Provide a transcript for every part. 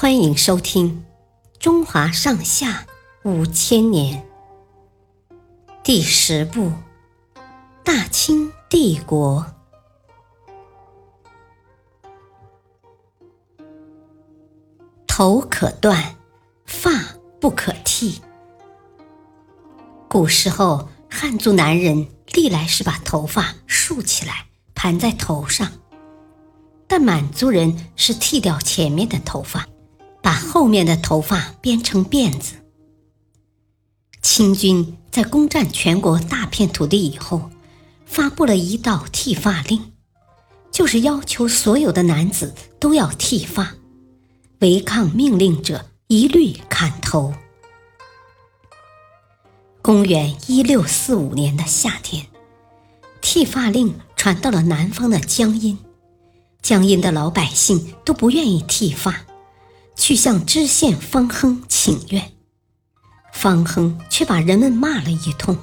欢迎收听《中华上下五千年》第十部《大清帝国》。头可断，发不可剃。古时候，汉族男人历来是把头发竖起来盘在头上，但满族人是剃掉前面的头发。把后面的头发编成辫子。清军在攻占全国大片土地以后，发布了一道剃发令，就是要求所有的男子都要剃发，违抗命令者一律砍头。公元一六四五年的夏天，剃发令传到了南方的江阴，江阴的老百姓都不愿意剃发。去向知县方亨请愿，方亨却把人们骂了一通。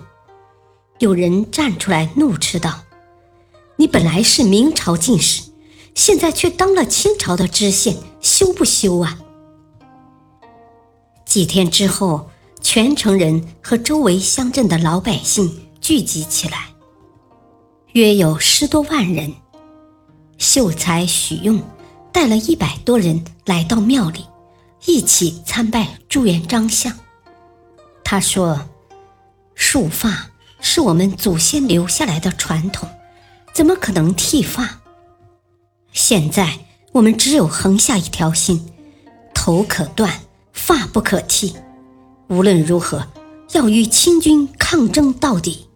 有人站出来怒斥道：“你本来是明朝进士，现在却当了清朝的知县，羞不羞啊？”几天之后，全城人和周围乡镇的老百姓聚集起来，约有十多万人。秀才许用。带了一百多人来到庙里，一起参拜朱元璋像。他说：“束发是我们祖先留下来的传统，怎么可能剃发？现在我们只有横下一条心：头可断，发不可剃。无论如何，要与清军抗争到底。”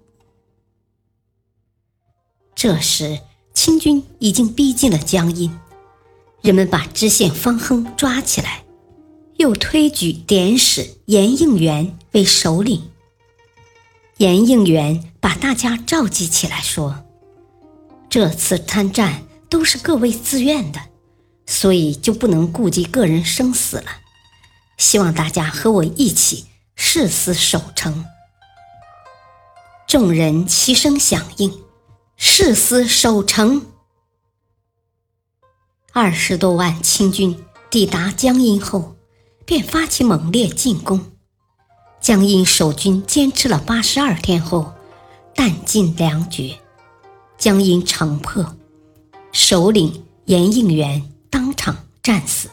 这时，清军已经逼近了江阴。人们把知县方亨抓起来，又推举典史严应元为首领。严应元把大家召集起来说：“这次参战都是各位自愿的，所以就不能顾及个人生死了。希望大家和我一起誓死守城。”众人齐声响应：“誓死守城。”二十多万清军抵达江阴后，便发起猛烈进攻。江阴守军坚持了八十二天后，弹尽粮绝，江阴城破，首领严应元当场战死。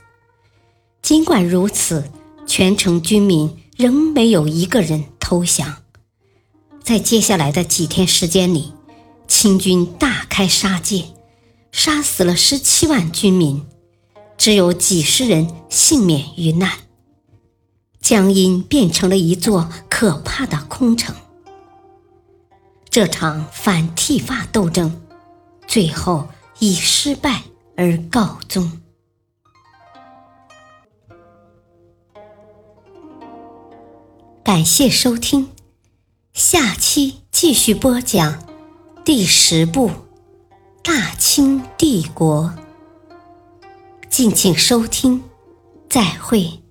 尽管如此，全城军民仍没有一个人投降。在接下来的几天时间里，清军大开杀戒。杀死了十七万军民，只有几十人幸免于难。江阴变成了一座可怕的空城。这场反剃发斗争，最后以失败而告终。感谢收听，下期继续播讲第十部。大清帝国，敬请收听，再会。